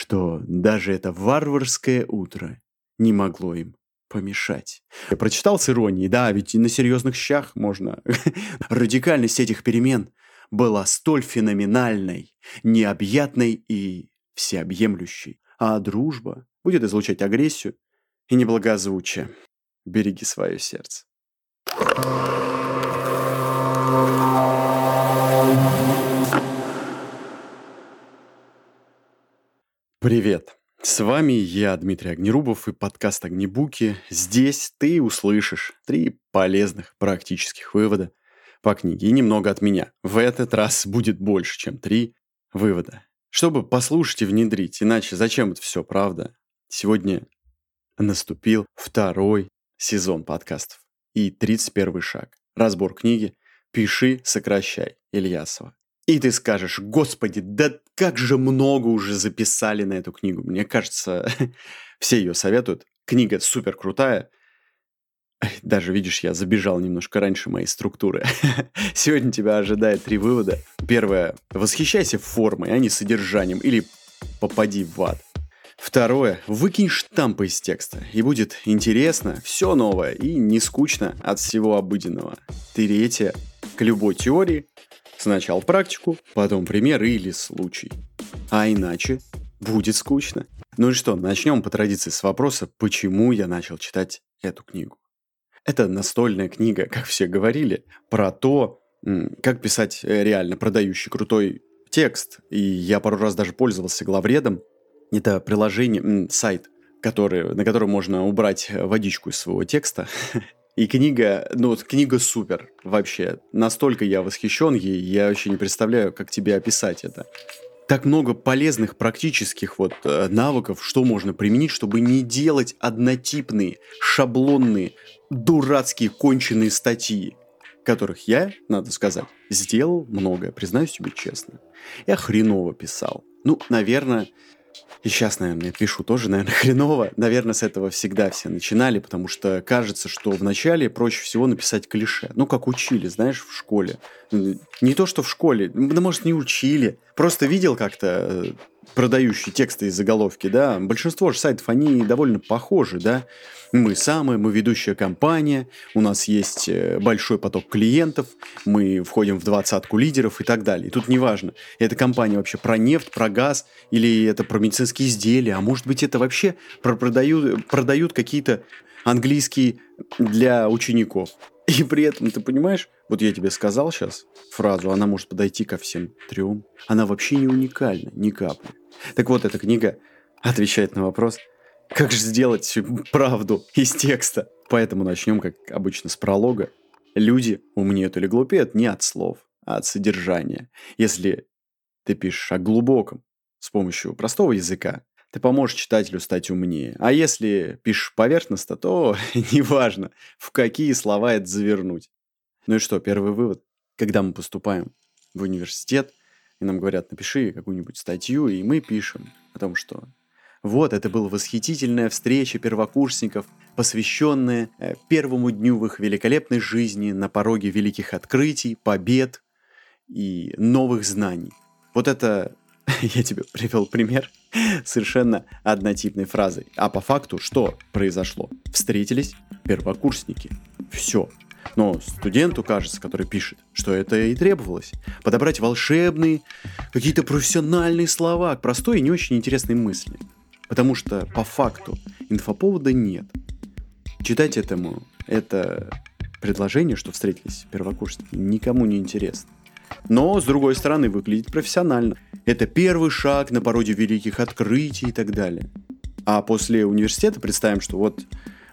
что даже это варварское утро не могло им помешать. Я прочитал с иронией, да, ведь и на серьезных щах можно. Радикальность этих перемен была столь феноменальной, необъятной и всеобъемлющей. А дружба будет излучать агрессию и неблагозвучие. Береги свое сердце. Привет! С вами я, Дмитрий Огнерубов и подкаст «Огнебуки». Здесь ты услышишь три полезных практических вывода по книге и немного от меня. В этот раз будет больше, чем три вывода. Чтобы послушать и внедрить, иначе зачем это все, правда? Сегодня наступил второй сезон подкастов и 31 шаг. Разбор книги «Пиши, сокращай» Ильясова. И ты скажешь, господи, да как же много уже записали на эту книгу. Мне кажется, все ее советуют. Книга супер крутая. Даже, видишь, я забежал немножко раньше моей структуры. Сегодня тебя ожидает три вывода. Первое. Восхищайся формой, а не содержанием. Или попади в ад. Второе. Выкинь штампы из текста. И будет интересно, все новое и не скучно от всего обыденного. Третье. К любой теории Сначала практику, потом пример или случай. А иначе будет скучно. Ну и что, начнем по традиции с вопроса, почему я начал читать эту книгу. Это настольная книга, как все говорили, про то, как писать э, реально продающий крутой текст. И я пару раз даже пользовался главредом. Это приложение, сайт, который, на котором можно убрать водичку из своего текста И книга, ну, книга супер вообще. Настолько я восхищен ей, я вообще не представляю, как тебе описать это. Так много полезных практических вот э, навыков, что можно применить, чтобы не делать однотипные, шаблонные, дурацкие, конченые статьи, которых я, надо сказать, сделал много, признаюсь тебе честно. Я хреново писал. Ну, наверное, и сейчас, наверное, пишу тоже, наверное, хреново. Наверное, с этого всегда все начинали, потому что кажется, что вначале проще всего написать клише. Ну, как учили, знаешь, в школе. Не то, что в школе, да, может, не учили. Просто видел как-то э, продающие тексты из заголовки, да, большинство же сайтов, они довольно похожи, да. Мы самая, мы ведущая компания, у нас есть э, большой поток клиентов, мы входим в двадцатку лидеров и так далее. И тут неважно, эта компания вообще про нефть, про газ, или это про медицинские изделия, а может быть это вообще про продают, продают какие-то английские для учеников. И при этом, ты понимаешь, вот я тебе сказал сейчас фразу, она может подойти ко всем трем. Она вообще не уникальна, ни капли. Так вот, эта книга отвечает на вопрос, как же сделать правду из текста. Поэтому начнем, как обычно, с пролога. Люди умнеют или глупеют не от слов, а от содержания. Если ты пишешь о глубоком с помощью простого языка, ты поможешь читателю стать умнее. А если пишешь поверхностно, то неважно, в какие слова это завернуть. Ну и что, первый вывод. Когда мы поступаем в университет, и нам говорят, напиши какую-нибудь статью, и мы пишем о том, что вот, это была восхитительная встреча первокурсников, посвященная э, первому дню в их великолепной жизни на пороге великих открытий, побед и новых знаний. Вот это я тебе привел пример совершенно однотипной фразой. А по факту что произошло? Встретились первокурсники. Все. Но студенту кажется, который пишет, что это и требовалось. Подобрать волшебные, какие-то профессиональные слова к простой и не очень интересной мысли. Потому что по факту инфоповода нет. Читать этому это предложение, что встретились первокурсники, никому не интересно. Но, с другой стороны, выглядит профессионально. Это первый шаг на породе великих открытий и так далее. А после университета представим, что вот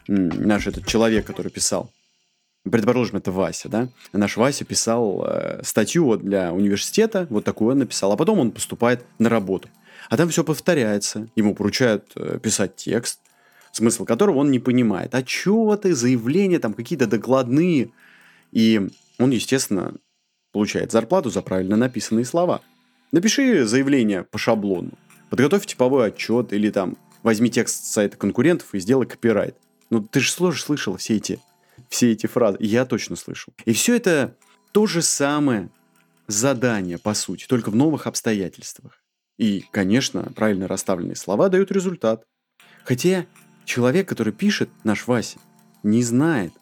наш этот человек, который писал, предположим, это Вася, да, наш Вася писал э, статью вот для университета, вот такую он написал, а потом он поступает на работу. А там все повторяется, ему поручают э, писать текст, смысл которого он не понимает. А чего ты, заявления там какие-то докладные. И он, естественно, получает зарплату за правильно написанные слова. Напиши заявление по шаблону, подготовь типовой отчет или там возьми текст с сайта конкурентов и сделай копирайт. Ну, ты же сложно слышал все эти все эти фразы. Я точно слышал. И все это то же самое задание, по сути, только в новых обстоятельствах. И, конечно, правильно расставленные слова дают результат. Хотя человек, который пишет, наш Вася, не знает,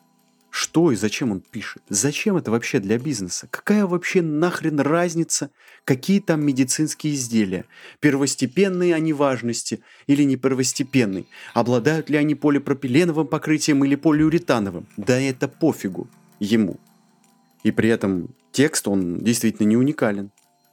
что и зачем он пишет? Зачем это вообще для бизнеса? Какая вообще нахрен разница, какие там медицинские изделия? Первостепенные они важности или не первостепенные? Обладают ли они полипропиленовым покрытием или полиуретановым? Да это пофигу ему. И при этом текст, он действительно не уникален.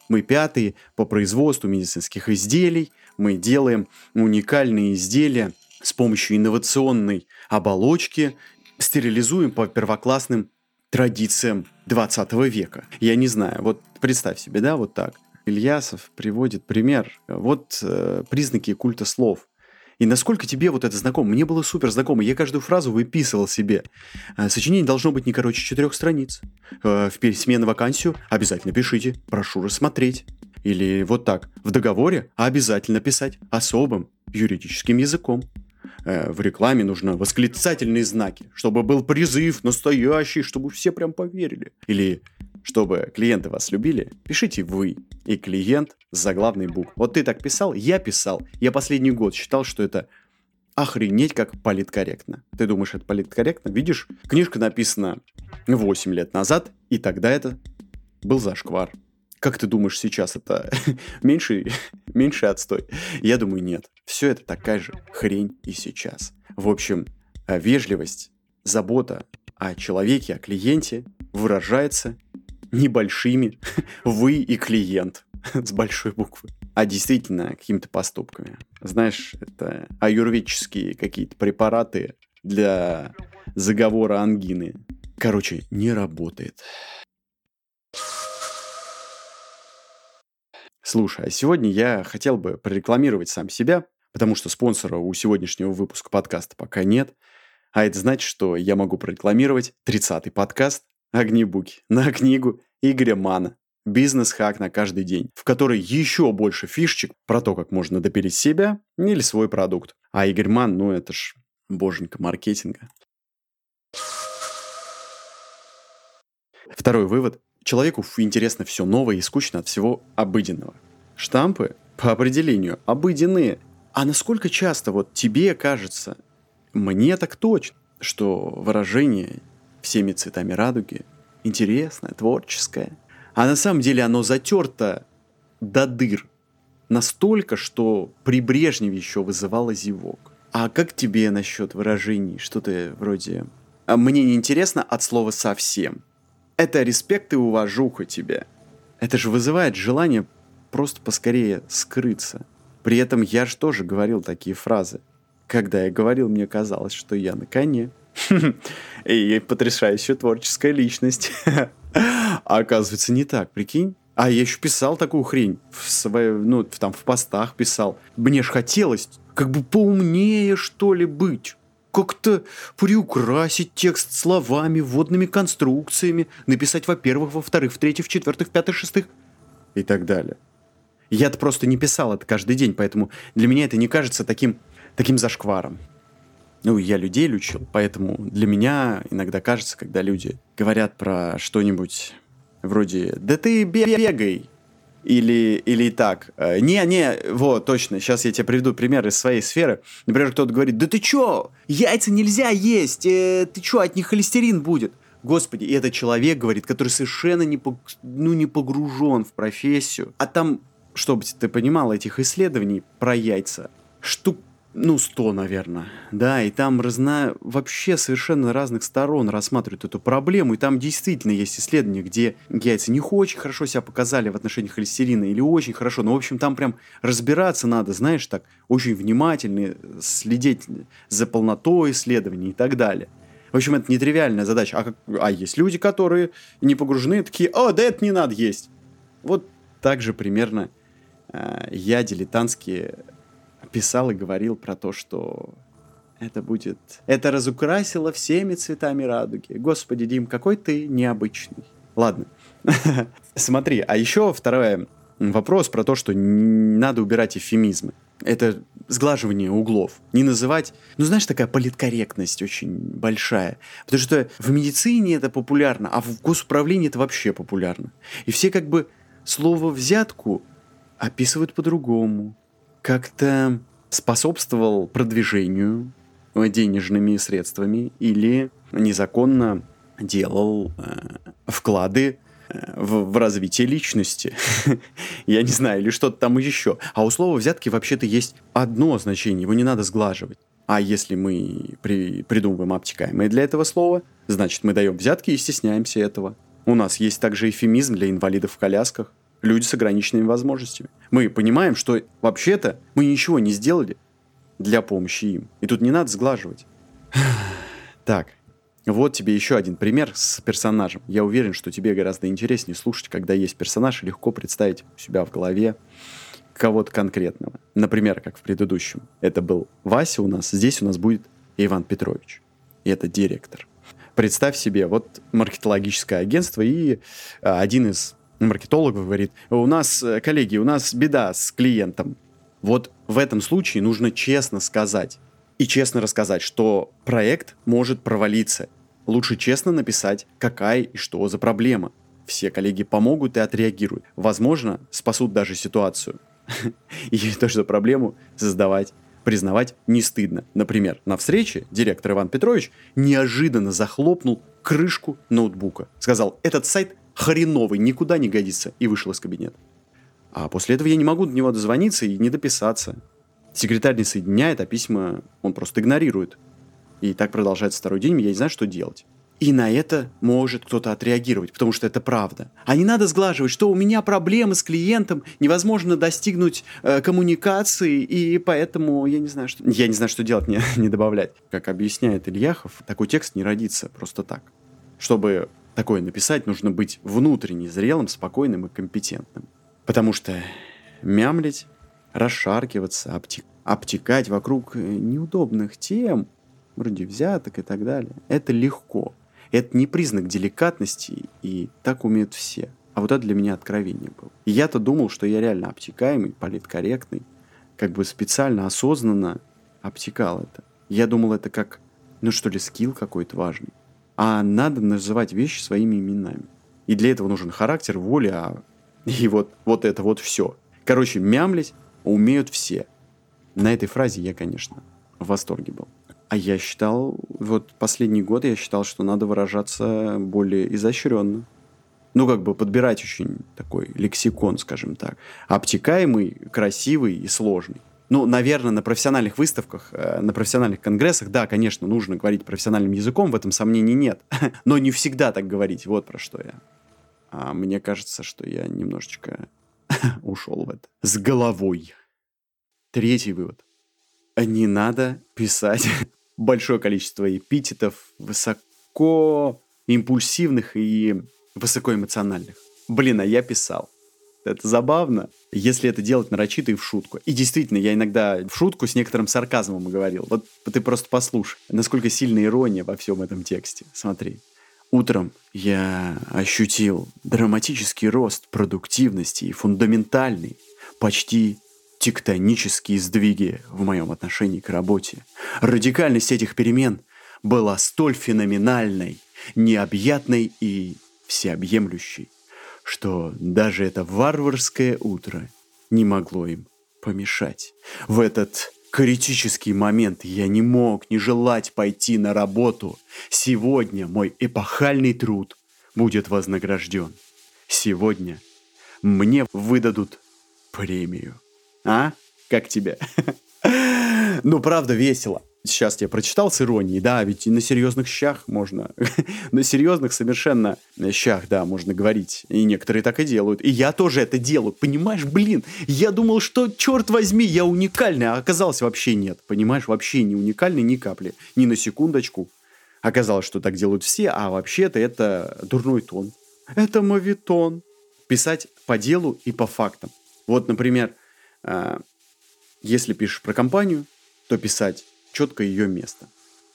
Мы пятые по производству медицинских изделий, мы делаем уникальные изделия с помощью инновационной оболочки стерилизуем по первоклассным традициям 20 века. Я не знаю, вот представь себе, да, вот так. Ильясов приводит пример. Вот э, признаки культа слов. И насколько тебе вот это знакомо? Мне было супер знакомо. Я каждую фразу выписывал себе. Э, сочинение должно быть не короче четырех страниц. Э, в пересменную вакансию обязательно пишите. Прошу рассмотреть. Или вот так. В договоре обязательно писать особым юридическим языком. Э, в рекламе нужно восклицательные знаки, чтобы был призыв настоящий, чтобы все прям поверили. Или чтобы клиенты вас любили, пишите вы и клиент с заглавной буквы. Вот ты так писал, я писал. Я последний год считал, что это охренеть как политкорректно. Ты думаешь, это политкорректно? Видишь, книжка написана 8 лет назад, и тогда это был зашквар. Как ты думаешь, сейчас это меньший, меньший отстой? Я думаю, нет. Все это такая же хрень и сейчас. В общем, э, вежливость, забота о человеке, о клиенте выражается небольшими вы и клиент с большой буквы, а действительно какими-то поступками. Знаешь, это аюрведические какие-то препараты для заговора ангины. Короче, не работает. Слушай, а сегодня я хотел бы прорекламировать сам себя, потому что спонсора у сегодняшнего выпуска подкаста пока нет. А это значит, что я могу прорекламировать 30-й подкаст «Огнебуки» на книгу Игоря Мана «Бизнес-хак на каждый день», в которой еще больше фишечек про то, как можно допилить себя или свой продукт. А Игорь Ман, ну это ж боженька маркетинга. Второй вывод. Человеку интересно все новое и скучно от всего обыденного. Штампы по определению обыденные. А насколько часто вот тебе кажется, мне так точно, что выражение всеми цветами радуги интересное, творческое, а на самом деле оно затерто до дыр. Настолько, что при Брежневе еще вызывало зевок. А как тебе насчет выражений? Что-то вроде «А «мне не интересно» от слова «совсем». Это респект и уважуха тебе. Это же вызывает желание просто поскорее скрыться. При этом я же тоже говорил такие фразы. Когда я говорил, мне казалось, что я на коне. И потрясающая творческая личность. А оказывается, не так, прикинь. А я еще писал такую хрень в своей, ну, там в постах писал. Мне ж хотелось как бы поумнее, что ли, быть как-то приукрасить текст словами, вводными конструкциями, написать во-первых, во-вторых, в-третьих, в-четвертых, в-пятых, в-шестых и так далее. Я-то просто не писал это каждый день, поэтому для меня это не кажется таким, таким зашкваром. Ну, я людей лечил, поэтому для меня иногда кажется, когда люди говорят про что-нибудь вроде «Да ты бегай!» Или, или так. Не-не, э, вот, точно, сейчас я тебе приведу пример из своей сферы. Например, кто-то говорит, да ты чё, яйца нельзя есть, э, ты чё, от них холестерин будет. Господи, и это человек, говорит, который совершенно не, пог... ну, не погружен в профессию. А там, чтобы ты понимал, этих исследований про яйца штук ну, 100, наверное, да, и там разно... вообще совершенно разных сторон рассматривают эту проблему, и там действительно есть исследования, где яйца не очень хорошо себя показали в отношении холестерина или очень хорошо, но, в общем, там прям разбираться надо, знаешь, так, очень внимательно следить за полнотой исследований и так далее. В общем, это нетривиальная задача. А, а есть люди, которые не погружены, такие, о, да это не надо есть. Вот так же примерно э, я дилетантские писал и говорил про то, что это будет... Это разукрасило всеми цветами радуги. Господи, Дим, какой ты необычный. Ладно. Смотри, а еще второй вопрос про то, что надо убирать эвфемизмы. Это сглаживание углов. Не называть... Ну, знаешь, такая политкорректность очень большая. Потому что в медицине это популярно, а в госуправлении это вообще популярно. И все как бы слово «взятку» описывают по-другому. Как-то способствовал продвижению денежными средствами или незаконно делал э, вклады э, в, в развитие личности. Я не знаю, или что-то там еще. А у слова взятки вообще-то есть одно значение, его не надо сглаживать. А если мы при, придумываем обтекаемое для этого слова, значит мы даем взятки и стесняемся этого. У нас есть также эфемизм для инвалидов в колясках. Люди с ограниченными возможностями. Мы понимаем, что вообще-то мы ничего не сделали для помощи им. И тут не надо сглаживать. Так, вот тебе еще один пример с персонажем. Я уверен, что тебе гораздо интереснее слушать, когда есть персонаж, и легко представить у себя в голове кого-то конкретного. Например, как в предыдущем. Это был Вася у нас, здесь у нас будет Иван Петрович. И это директор. Представь себе, вот маркетологическое агентство, и а, один из маркетологов говорит, у нас, э, коллеги, у нас беда с клиентом. Вот в этом случае нужно честно сказать, и честно рассказать, что проект может провалиться. Лучше честно написать, какая и что за проблема. Все коллеги помогут и отреагируют. Возможно, спасут даже ситуацию. И то, что проблему создавать признавать не стыдно. Например, на встрече директор Иван Петрович неожиданно захлопнул крышку ноутбука. Сказал, этот сайт хреновый, никуда не годится, и вышел из кабинета. А после этого я не могу до него дозвониться и не дописаться. Секретарь не соединяет, а письма он просто игнорирует. И так продолжается второй день, я не знаю, что делать. И на это может кто-то отреагировать, потому что это правда. А не надо сглаживать, что у меня проблемы с клиентом, невозможно достигнуть э, коммуникации, и поэтому я не знаю, что... Я не знаю, что делать, не, не добавлять. Как объясняет Ильяхов, такой текст не родится просто так. Чтобы такое написать, нужно быть внутренне зрелым, спокойным и компетентным. Потому что мямлить расшаркиваться, обтек, обтекать вокруг э, неудобных тем, вроде взяток и так далее, это легко. Это не признак деликатности, и так умеют все. А вот это для меня откровение было. Я-то думал, что я реально обтекаемый, политкорректный, как бы специально, осознанно обтекал это. Я думал, это как, ну что ли, скилл какой-то важный. А надо называть вещи своими именами. И для этого нужен характер, воля, и вот, вот это вот все. Короче, мямлить умеют все. На этой фразе я, конечно, в восторге был. А я считал, вот последний год я считал, что надо выражаться более изощренно. Ну, как бы подбирать очень такой лексикон, скажем так. Обтекаемый, красивый и сложный. Ну, наверное, на профессиональных выставках, э, на профессиональных конгрессах, да, конечно, нужно говорить профессиональным языком, в этом сомнений нет. Но не всегда так говорить, вот про что я. А мне кажется, что я немножечко ушел в это. С головой. Третий вывод. Не надо писать большое количество эпитетов высоко импульсивных и высокоэмоциональных. Блин, а я писал. Это забавно, если это делать нарочито и в шутку. И действительно, я иногда в шутку с некоторым сарказмом говорил. Вот ты просто послушай, насколько сильная ирония во всем этом тексте. Смотри. Утром я ощутил драматический рост продуктивности и фундаментальный, почти тектонические сдвиги в моем отношении к работе. Радикальность этих перемен была столь феноменальной, необъятной и всеобъемлющей, что даже это варварское утро не могло им помешать. В этот критический момент я не мог не желать пойти на работу. Сегодня мой эпохальный труд будет вознагражден. Сегодня мне выдадут премию. А? Как тебе? ну, правда, весело. Сейчас я прочитал с иронией, да, ведь и на серьезных щах можно, на серьезных совершенно щах, да, можно говорить. И некоторые так и делают. И я тоже это делаю, понимаешь, блин. Я думал, что, черт возьми, я уникальный, а оказалось вообще нет. Понимаешь, вообще не уникальный ни капли, ни на секундочку. Оказалось, что так делают все, а вообще-то это дурной тон. Это мовитон. Писать по делу и по фактам. Вот, например, а, если пишешь про компанию, то писать четко ее место.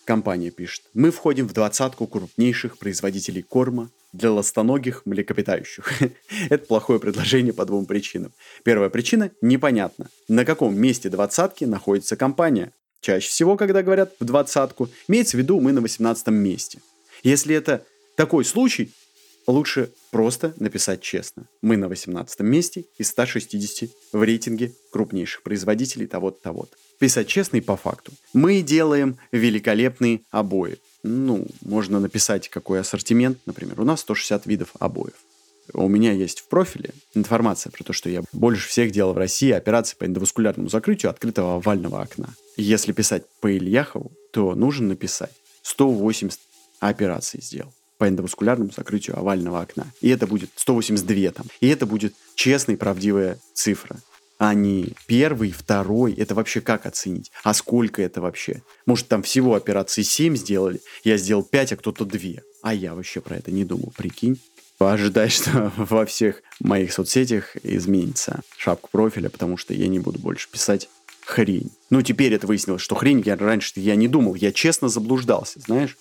Компания пишет, мы входим в двадцатку крупнейших производителей корма для ластоногих млекопитающих. Это плохое предложение по двум причинам. Первая причина – непонятно, на каком месте двадцатки находится компания. Чаще всего, когда говорят в двадцатку, имеется в виду мы на восемнадцатом месте. Если это такой случай, лучше Просто написать честно. Мы на 18 месте из 160 в рейтинге крупнейших производителей того-то, того-то. Писать честно и по факту. Мы делаем великолепные обои. Ну, можно написать, какой ассортимент. Например, у нас 160 видов обоев. У меня есть в профиле информация про то, что я больше всех делал в России операции по эндоваскулярному закрытию открытого овального окна. Если писать по Ильяхову, то нужно написать 180 операций сделал по эндоваскулярному закрытию овального окна. И это будет 182 там. И это будет честная и правдивая цифра. А не первый, второй. Это вообще как оценить? А сколько это вообще? Может, там всего операций 7 сделали, я сделал 5, а кто-то 2. А я вообще про это не думал, прикинь. Ожидай, что во всех моих соцсетях изменится шапка профиля, потому что я не буду больше писать хрень. Ну, теперь это выяснилось, что хрень я раньше я не думал. Я честно заблуждался, знаешь?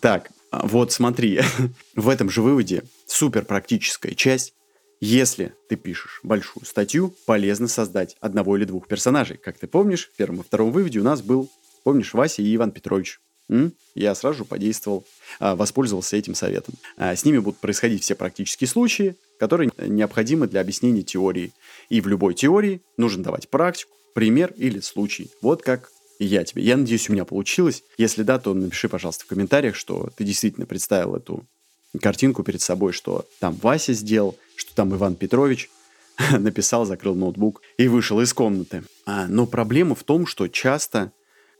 Так, вот смотри, в этом же выводе супер практическая часть. Если ты пишешь большую статью, полезно создать одного или двух персонажей. Как ты помнишь, в первом и втором выводе у нас был, помнишь, Вася и Иван Петрович. М? Я сразу же подействовал, а, воспользовался этим советом. А, с ними будут происходить все практические случаи, которые необходимы для объяснения теории. И в любой теории нужно давать практику, пример или случай. Вот как и я тебе. Я надеюсь, у меня получилось. Если да, то напиши, пожалуйста, в комментариях, что ты действительно представил эту картинку перед собой, что там Вася сделал, что там Иван Петрович написал, закрыл ноутбук и вышел из комнаты. А, но проблема в том, что часто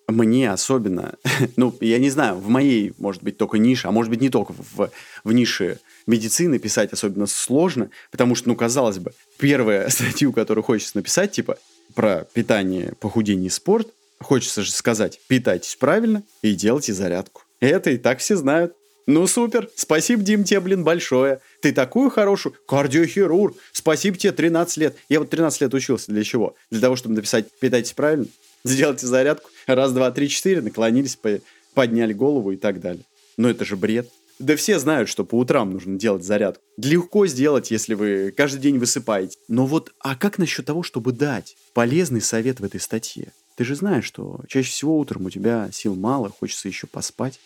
мне особенно, ну, я не знаю, в моей, может быть, только нише, а может быть, не только в, в нише медицины писать особенно сложно, потому что, ну, казалось бы, первая статью, которую хочется написать, типа, про питание, похудение и спорт, Хочется же сказать, питайтесь правильно и делайте зарядку. Это и так все знают. Ну супер, спасибо, Дим, тебе, блин, большое. Ты такую хорошую кардиохирург. Спасибо тебе, 13 лет. Я вот 13 лет учился для чего? Для того, чтобы написать «питайтесь правильно», сделайте зарядку, раз, два, три, четыре, наклонились, подняли голову и так далее. Но это же бред. Да все знают, что по утрам нужно делать зарядку. Легко сделать, если вы каждый день высыпаете. Но вот, а как насчет того, чтобы дать полезный совет в этой статье? Ты же знаешь, что чаще всего утром у тебя сил мало, хочется еще поспать.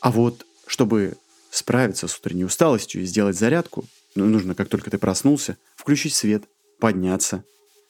А вот, чтобы справиться с утренней усталостью и сделать зарядку, ну, нужно, как только ты проснулся, включить свет, подняться,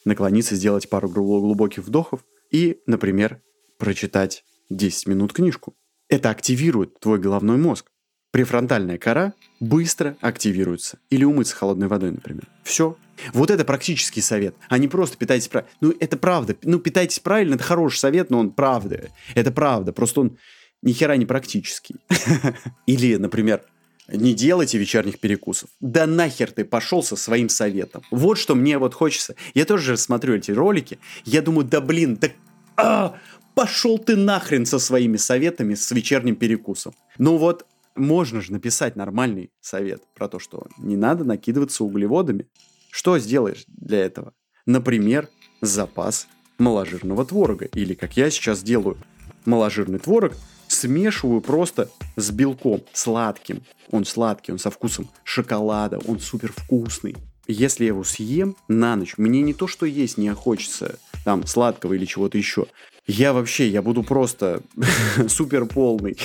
наклониться, сделать пару глубоких вдохов и, например, прочитать 10 минут книжку. Это активирует твой головной мозг. Префронтальная кора быстро активируется. Или умыться холодной водой, например. Все, вот это практический совет, а не просто питайтесь правильно. Ну, это правда. Ну, питайтесь правильно, это хороший совет, но он правда. Это правда. Просто он ни хера не практический. Или, например, не делайте вечерних перекусов. Да нахер ты пошел со своим советом. Вот что мне вот хочется. Я тоже смотрю эти ролики. Я думаю, да блин, да... А, пошел ты нахрен со своими советами с вечерним перекусом. Ну вот, можно же написать нормальный совет про то, что не надо накидываться углеводами. Что сделаешь для этого? Например, запас маложирного творога. Или, как я сейчас делаю, маложирный творог смешиваю просто с белком сладким. Он сладкий, он со вкусом шоколада, он супер вкусный. Если я его съем на ночь, мне не то, что есть не хочется там сладкого или чего-то еще. Я вообще, я буду просто супер полный.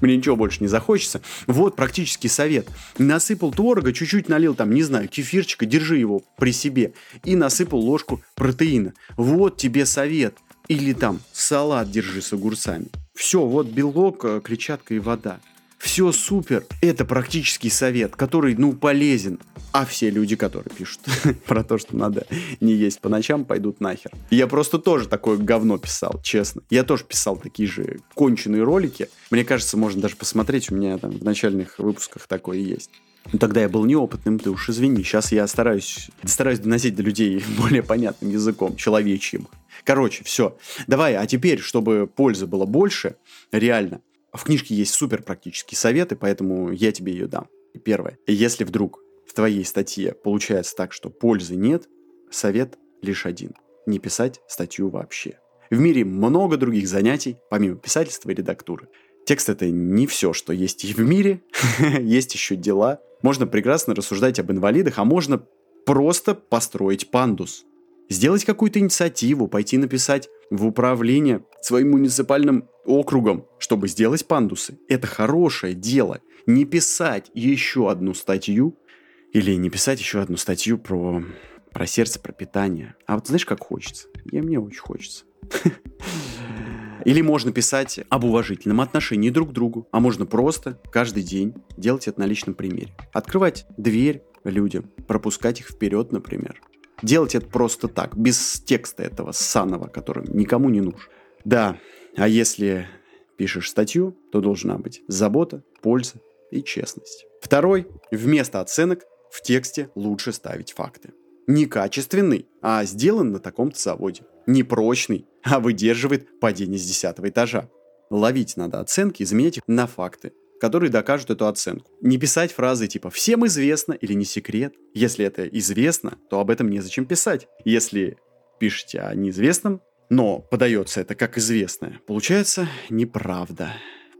Мне ничего больше не захочется. Вот практический совет. Насыпал творога, чуть-чуть налил там, не знаю, кефирчика, держи его при себе. И насыпал ложку протеина. Вот тебе совет. Или там салат держи с огурцами. Все, вот белок, э, клетчатка и вода. Все супер. Это практический совет, который, ну, полезен. А все люди, которые пишут про то, что надо не есть по ночам, пойдут нахер. Я просто тоже такое говно писал, честно. Я тоже писал такие же конченые ролики. Мне кажется, можно даже посмотреть, у меня там в начальных выпусках такое есть. Тогда я был неопытным, ты уж извини. Сейчас я стараюсь, стараюсь доносить до людей более понятным языком, человечьим. Короче, все. Давай, а теперь, чтобы пользы было больше, реально, в книжке есть супер практические советы, поэтому я тебе ее дам. Первое. Если вдруг в твоей статье получается так, что пользы нет, совет лишь один. Не писать статью вообще. В мире много других занятий, помимо писательства и редактуры. Текст это не все, что есть и в мире, есть еще дела. Можно прекрасно рассуждать об инвалидах, а можно просто построить пандус. Сделать какую-то инициативу, пойти написать в управление своим муниципальным округом, чтобы сделать пандусы. Это хорошее дело. Не писать еще одну статью, Или не писать еще одну статью про, про сердце, про питание. А вот знаешь, как хочется? И мне очень хочется. Или можно писать об уважительном отношении друг к другу, а можно просто каждый день делать это на личном примере. Открывать дверь людям, пропускать их вперед, например. Делать это просто так, без текста этого ссаного, который никому не нужен. Да, а если пишешь статью, то должна быть забота, польза и честность. Второй, вместо оценок в тексте лучше ставить факты. Не качественный, а сделан на таком-то заводе. Не прочный, а выдерживает падение с десятого этажа. Ловить надо оценки и заменять их на факты, которые докажут эту оценку. Не писать фразы типа «всем известно» или «не секрет». Если это известно, то об этом незачем писать. Если пишете о неизвестном, но подается это как известное, получается неправда.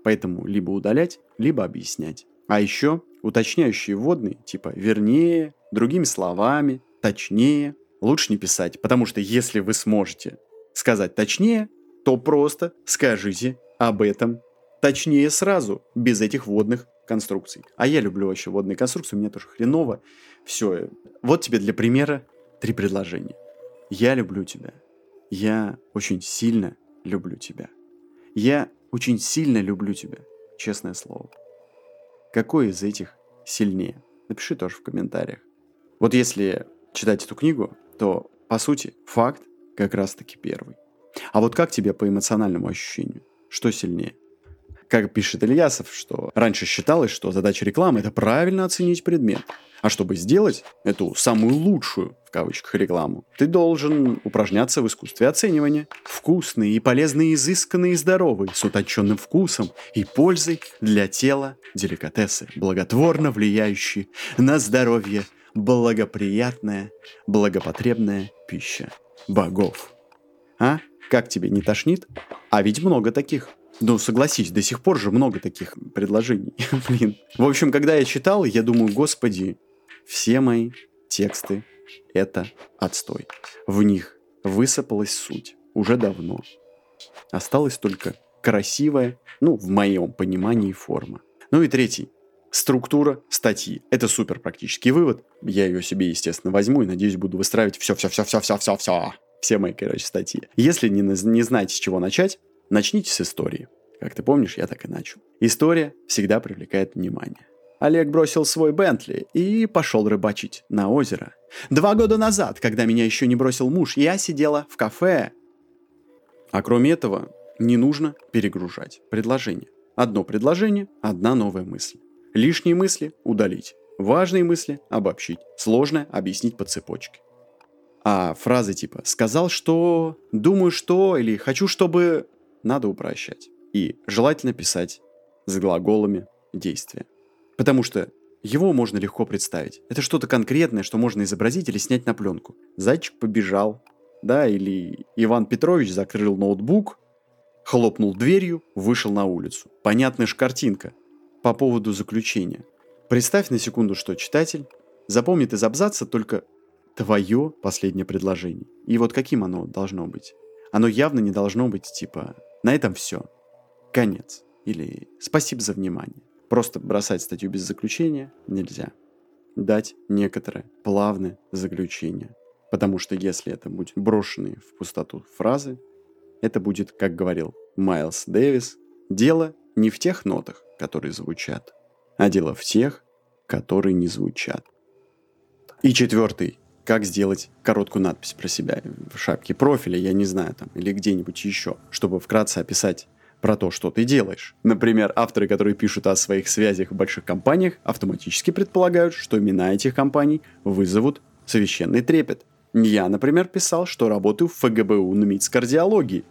Поэтому либо удалять, либо объяснять. А еще уточняющие вводные, типа «вернее», другими словами, «точнее», лучше не писать, потому что если вы сможете сказать точнее, то просто скажите об этом точнее сразу, без этих вводных конструкций. А я люблю вообще водные конструкции, у меня тоже хреново. Все. Вот тебе для примера три предложения. Я люблю тебя. Я очень сильно люблю тебя. Я очень сильно люблю тебя. Честное слово. Какой из этих сильнее? Напиши тоже в комментариях. Вот если читать эту книгу, то, по сути, факт как раз-таки первый. А вот как тебе по эмоциональному ощущению? Что сильнее? Как пишет Ильясов, что раньше считалось, что задача рекламы – это правильно оценить предмет. А чтобы сделать эту самую лучшую, в кавычках, рекламу, ты должен упражняться в искусстве оценивания. Вкусные и полезные, изысканные и здоровые, с утонченным вкусом и пользой для тела деликатесы, благотворно влияющие на здоровье, благоприятная, благопотребная пища богов. А? Как тебе, не тошнит? А ведь много таких. Ну, согласись, до сих пор же много таких предложений. Блин. В общем, когда я читал, я думаю, господи, все мои тексты — это отстой. В них высыпалась суть уже давно. Осталась только красивая, ну, в моем понимании, форма. Ну и третий. Структура статьи. Это супер практический вывод. Я ее себе, естественно, возьму и, надеюсь, буду выстраивать все-все-все-все-все-все-все. Все мои, короче, статьи. Если не, не знаете, с чего начать, начните с истории. Как ты помнишь, я так и начал. История всегда привлекает внимание. Олег бросил свой Бентли и пошел рыбачить на озеро. Два года назад, когда меня еще не бросил муж, я сидела в кафе. А кроме этого, не нужно перегружать предложение. Одно предложение, одна новая мысль. Лишние мысли удалить. Важные мысли обобщить. Сложное объяснить по цепочке. А фразы типа «сказал что», «думаю что» или «хочу чтобы» надо упрощать. И желательно писать с глаголами действия. Потому что его можно легко представить. Это что-то конкретное, что можно изобразить или снять на пленку. Зайчик побежал, да, или Иван Петрович закрыл ноутбук, хлопнул дверью, вышел на улицу. Понятная ж картинка по поводу заключения. Представь на секунду, что читатель запомнит из абзаца только твое последнее предложение. И вот каким оно должно быть? Оно явно не должно быть типа «на этом все», «конец» или «спасибо за внимание». Просто бросать статью без заключения нельзя. Дать некоторое плавное заключение. Потому что если это будет брошенные в пустоту фразы, это будет, как говорил Майлз Дэвис, дело не в тех нотах, которые звучат, а дело в тех, которые не звучат. И четвертый. Как сделать короткую надпись про себя в шапке профиля, я не знаю, там, или где-нибудь еще, чтобы вкратце описать про то, что ты делаешь. Например, авторы, которые пишут о своих связях в больших компаниях, автоматически предполагают, что имена этих компаний вызовут священный трепет. Я, например, писал, что работаю в ФГБУ на МИЦ-кардиологии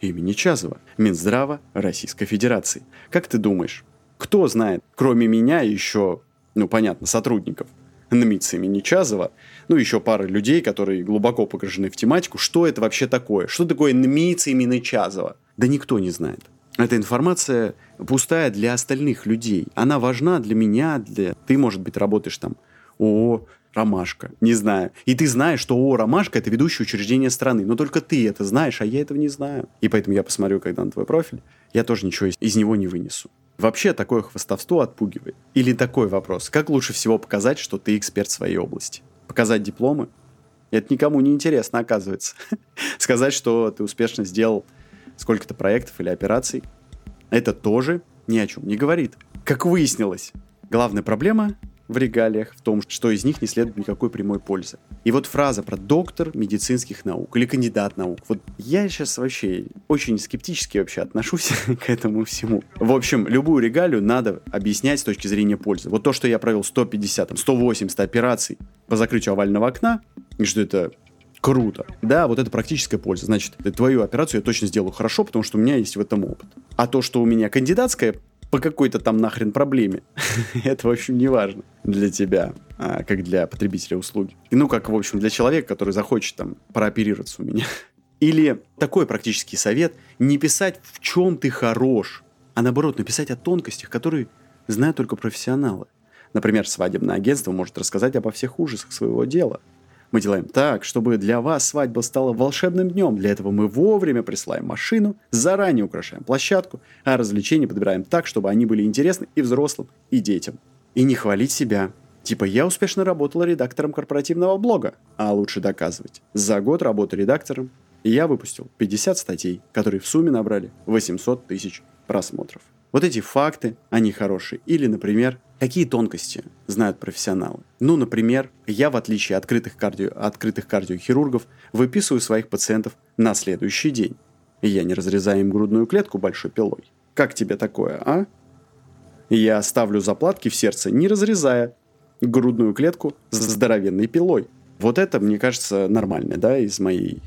имени Чазова, Минздрава Российской Федерации. Как ты думаешь, кто знает, кроме меня еще, ну понятно, сотрудников на МИЦ имени Чазова, ну еще пара людей, которые глубоко погружены в тематику, что это вообще такое? Что такое НМИЦ имени Чазова? Да никто не знает. Эта информация пустая для остальных людей. Она важна для меня, для... Ты, может быть, работаешь там ООО «Ромашка», не знаю. И ты знаешь, что ООО «Ромашка» — это ведущее учреждение страны. Но только ты это знаешь, а я этого не знаю. И поэтому я посмотрю, когда на твой профиль, я тоже ничего из, из него не вынесу. Вообще такое хвастовство отпугивает. Или такой вопрос. Как лучше всего показать, что ты эксперт в своей области? Показать дипломы? Это никому не интересно, оказывается. Сказать, что ты успешно сделал сколько-то проектов или операций, это тоже ни о чем не говорит. Как выяснилось, главная проблема в регалиях в том, что из них не следует никакой прямой пользы. И вот фраза про доктор медицинских наук или кандидат наук. Вот я сейчас вообще очень скептически вообще отношусь к этому всему. В общем, любую регалию надо объяснять с точки зрения пользы. Вот то, что я провел 150, там, 180 операций по закрытию овального окна, и что это круто. Да, вот это практическая польза. Значит, твою операцию я точно сделаю хорошо, потому что у меня есть в этом опыт. А то, что у меня кандидатская по какой-то там нахрен проблеме. это, в общем, не важно для тебя, а, как для потребителя услуги. Ну, как, в общем, для человека, который захочет там прооперироваться у меня. Или такой практический совет, не писать, в чем ты хорош, а наоборот, написать о тонкостях, которые знают только профессионалы. Например, свадебное агентство может рассказать обо всех ужасах своего дела – мы делаем так, чтобы для вас свадьба стала волшебным днем. Для этого мы вовремя присылаем машину, заранее украшаем площадку, а развлечения подбираем так, чтобы они были интересны и взрослым, и детям. И не хвалить себя. Типа, я успешно работала редактором корпоративного блога. А лучше доказывать. За год работы редактором я выпустил 50 статей, которые в сумме набрали 800 тысяч просмотров. Вот эти факты, они хорошие. Или, например, какие тонкости знают профессионалы. Ну, например, я, в отличие от открытых, кардио, открытых кардиохирургов, выписываю своих пациентов на следующий день. Я не разрезаю им грудную клетку большой пилой. Как тебе такое, а? Я ставлю заплатки в сердце, не разрезая грудную клетку с здоровенной пилой. Вот это, мне кажется, нормально, да, из моей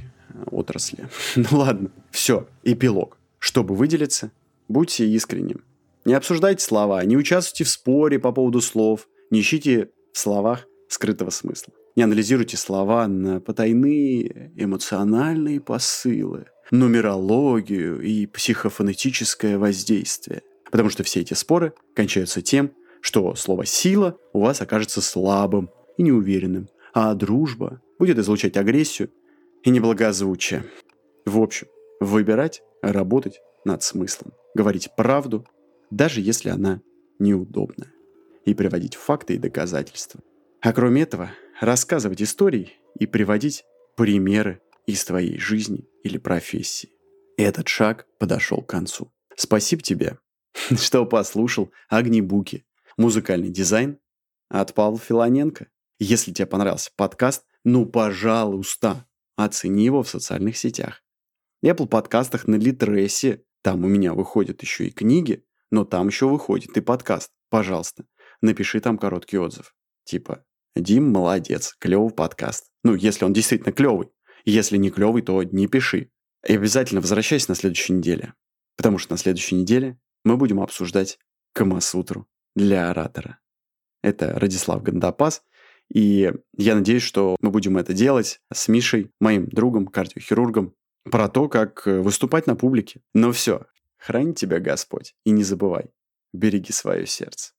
отрасли. ну ладно, все, эпилог. Чтобы выделиться, Будьте искренним. Не обсуждайте слова, не участвуйте в споре по поводу слов, не ищите в словах скрытого смысла. Не анализируйте слова на потайные эмоциональные посылы, нумерологию и психофонетическое воздействие. Потому что все эти споры кончаются тем, что слово «сила» у вас окажется слабым и неуверенным, а дружба будет излучать агрессию и неблагозвучие. В общем, выбирать, работать над смыслом говорить правду, даже если она неудобна, и приводить факты и доказательства. А кроме этого, рассказывать истории и приводить примеры из твоей жизни или профессии. Этот шаг подошел к концу. Спасибо тебе, что послушал «Огнебуки». Музыкальный дизайн от Павла Филоненко. Если тебе понравился подкаст, ну, пожалуйста, оцени его в социальных сетях. Apple подкастах на Литресе там у меня выходят еще и книги, но там еще выходит и подкаст. Пожалуйста, напиши там короткий отзыв. Типа, Дим молодец, клевый подкаст. Ну, если он действительно клевый. Если не клевый, то не пиши. И обязательно возвращайся на следующей неделе. Потому что на следующей неделе мы будем обсуждать Камасутру для оратора. Это Радислав Гандапас. И я надеюсь, что мы будем это делать с Мишей, моим другом, кардиохирургом, про то, как э, выступать на публике. Но все, Храни тебя Господь, и не забывай, береги свое сердце.